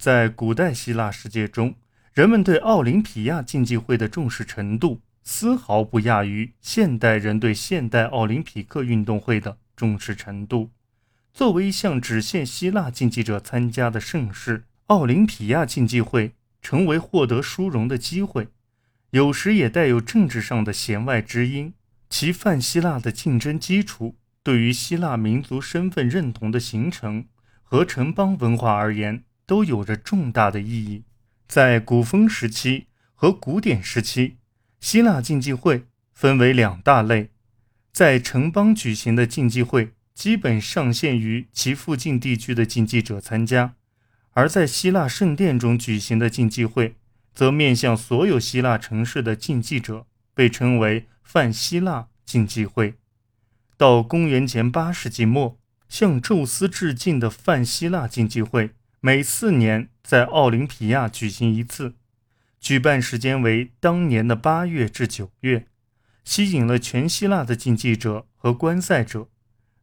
在古代希腊世界中，人们对奥林匹亚竞技会的重视程度，丝毫不亚于现代人对现代奥林匹克运动会的重视程度。作为一项只限希腊竞技者参加的盛事，奥林匹亚竞技会成为获得殊荣的机会，有时也带有政治上的弦外之音。其泛希腊的竞争基础，对于希腊民族身份认同的形成和城邦文化而言，都有着重大的意义。在古风时期和古典时期，希腊竞技会分为两大类，在城邦举行的竞技会。基本上限于其附近地区的竞技者参加，而在希腊圣殿中举行的竞技会，则面向所有希腊城市的竞技者，被称为泛希腊竞技会。到公元前八世纪末，向宙斯致敬的泛希腊竞技会每四年在奥林匹亚举行一次，举办时间为当年的八月至九月，吸引了全希腊的竞技者和观赛者。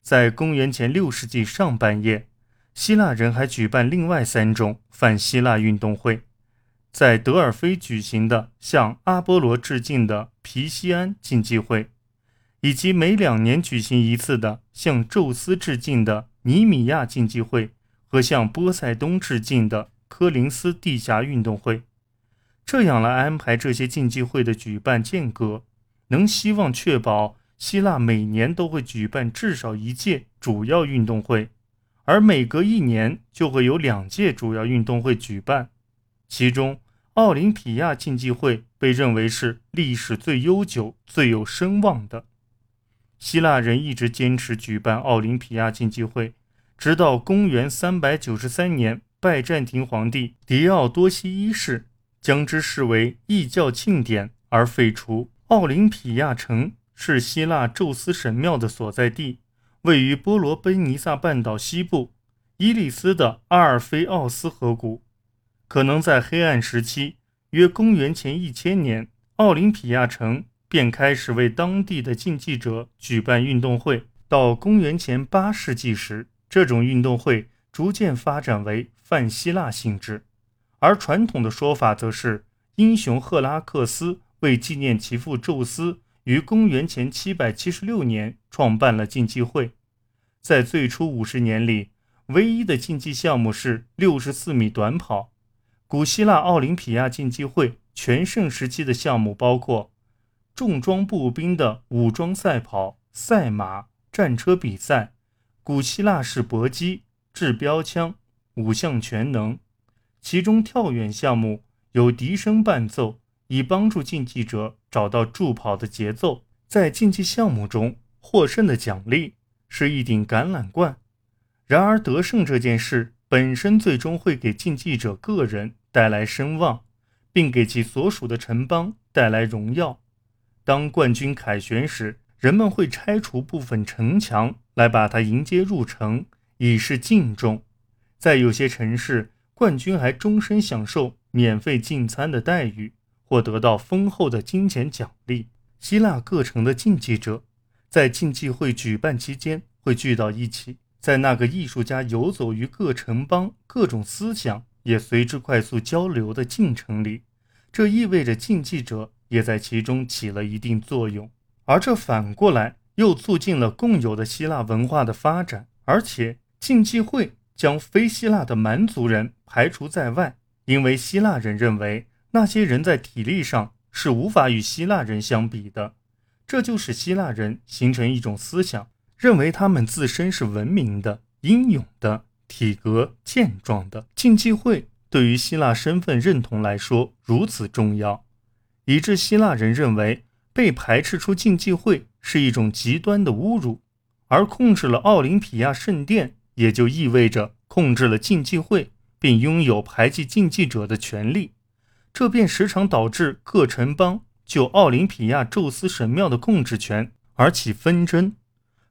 在公元前六世纪上半叶，希腊人还举办另外三种反希腊运动会：在德尔菲举行的向阿波罗致敬的皮西安竞技会，以及每两年举行一次的向宙斯致敬的尼米亚竞技会和向波塞冬致敬的科林斯地下运动会。这样来安排这些竞技会的举办间隔，能希望确保。希腊每年都会举办至少一届主要运动会，而每隔一年就会有两届主要运动会举办。其中，奥林匹亚竞技会被认为是历史最悠久、最有声望的。希腊人一直坚持举办奥林匹亚竞技会，直到公元393年，拜占庭皇帝狄奥多西一世将之视为异教庆典而废除。奥林匹亚城。是希腊宙斯神庙的所在地，位于波罗奔尼撒半岛西部伊利斯的阿尔菲奥斯河谷。可能在黑暗时期，约公元前一千年，奥林匹亚城便开始为当地的竞技者举办运动会。到公元前八世纪时，这种运动会逐渐发展为泛希腊性质，而传统的说法则是英雄赫拉克斯为纪念其父宙斯。于公元前七百七十六年创办了竞技会，在最初五十年里，唯一的竞技项目是六十四米短跑。古希腊奥林匹亚竞技会全盛时期的项目包括重装步兵的武装赛跑、赛马、战车比赛、古希腊式搏击、掷标枪、五项全能。其中跳远项目有笛声伴奏。以帮助竞技者找到助跑的节奏。在竞技项目中，获胜的奖励是一顶橄榄冠。然而，得胜这件事本身最终会给竞技者个人带来声望，并给其所属的城邦带来荣耀。当冠军凯旋时，人们会拆除部分城墙来把它迎接入城，以示敬重。在有些城市，冠军还终身享受免费进餐的待遇。或得到丰厚的金钱奖励。希腊各城的竞技者在竞技会举办期间会聚到一起，在那个艺术家游走于各城邦、各种思想也随之快速交流的进程里，这意味着竞技者也在其中起了一定作用。而这反过来又促进了共有的希腊文化的发展。而且，竞技会将非希腊的蛮族人排除在外，因为希腊人认为。那些人在体力上是无法与希腊人相比的，这就使希腊人形成一种思想，认为他们自身是文明的、英勇的、体格健壮的。竞技会对于希腊身份认同来说如此重要，以致希腊人认为被排斥出竞技会是一种极端的侮辱，而控制了奥林匹亚圣殿，也就意味着控制了竞技会，并拥有排挤竞技者的权利。这便时常导致各城邦就奥林匹亚宙斯神庙的控制权而起纷争。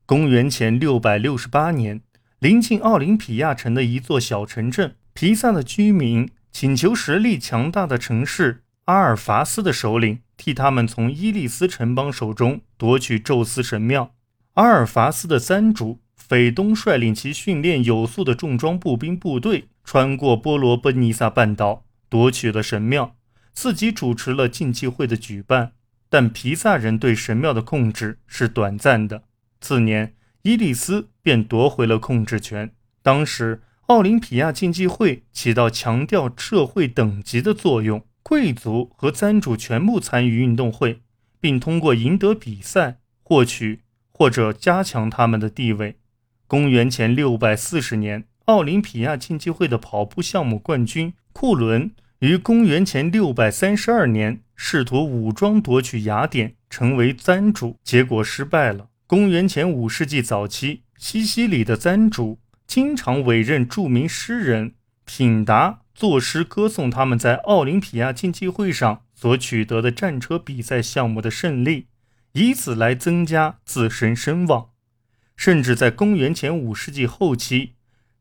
公元前六百六十八年，临近奥林匹亚城的一座小城镇皮萨的居民请求实力强大的城市阿尔法斯的首领替他们从伊利斯城邦手中夺取宙斯神庙。阿尔法斯的三主斐东率领其训练有素的重装步兵部队穿过波罗奔尼撒半岛，夺取了神庙，自己主持了竞技会的举办。但皮萨人对神庙的控制是短暂的。次年，伊利斯便夺回了控制权。当时，奥林匹亚竞技会起到强调社会等级的作用，贵族和赞主全部参与运动会，并通过赢得比赛获取或者加强他们的地位。公元前六百四十年，奥林匹亚竞技会的跑步项目冠军库伦于公元前六百三十二年试图武装夺取雅典，成为赞主，结果失败了。公元前五世纪早期，西西里的赞主经常委任著名诗人品达作诗歌颂他们在奥林匹亚竞技会上所取得的战车比赛项目的胜利，以此来增加自身声望。甚至在公元前五世纪后期，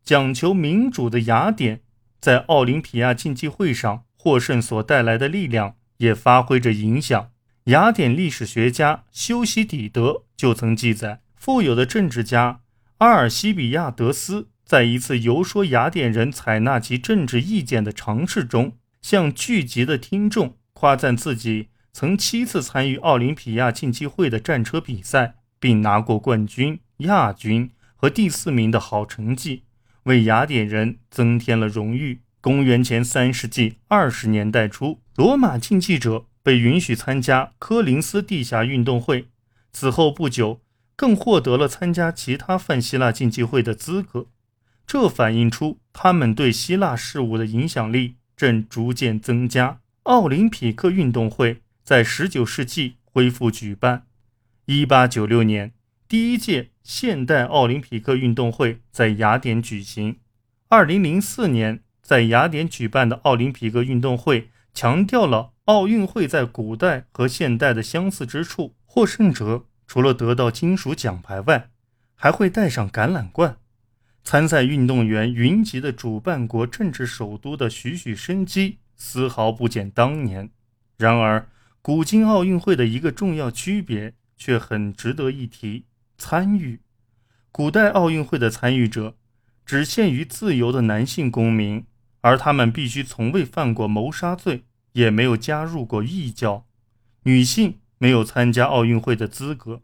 讲求民主的雅典在奥林匹亚竞技会上获胜所带来的力量也发挥着影响。雅典历史学家修昔底德就曾记载，富有的政治家阿尔西比亚德斯在一次游说雅典人采纳其政治意见的尝试中，向聚集的听众夸赞自己曾七次参与奥林匹亚竞技会的战车比赛，并拿过冠军。亚军和第四名的好成绩，为雅典人增添了荣誉。公元前三世纪二十年代初，罗马竞技者被允许参加科林斯地下运动会，此后不久，更获得了参加其他泛希腊竞技会的资格。这反映出他们对希腊事务的影响力正逐渐增加。奥林匹克运动会在十九世纪恢复举办，一八九六年。第一届现代奥林匹克运动会在雅典举行。二零零四年在雅典举办的奥林匹克运动会强调了奥运会在古代和现代的相似之处。获胜者除了得到金属奖牌外，还会带上橄榄冠。参赛运动员云集的主办国政治首都的徐徐生机丝毫不减当年。然而，古今奥运会的一个重要区别却很值得一提。参与古代奥运会的参与者只限于自由的男性公民，而他们必须从未犯过谋杀罪，也没有加入过异教。女性没有参加奥运会的资格，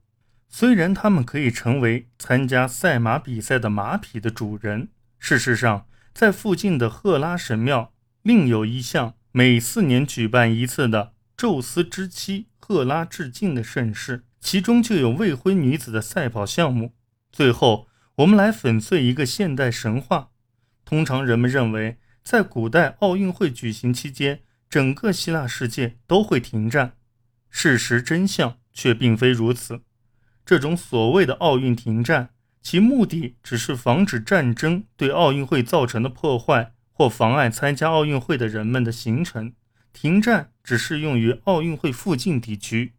虽然他们可以成为参加赛马比赛的马匹的主人。事实上，在附近的赫拉神庙另有一项每四年举办一次的宙斯之妻赫拉致敬的盛事。其中就有未婚女子的赛跑项目。最后，我们来粉碎一个现代神话。通常人们认为，在古代奥运会举行期间，整个希腊世界都会停战。事实真相却并非如此。这种所谓的奥运停战，其目的只是防止战争对奥运会造成的破坏，或妨碍参加奥运会的人们的行程。停战只适用于奥运会附近地区。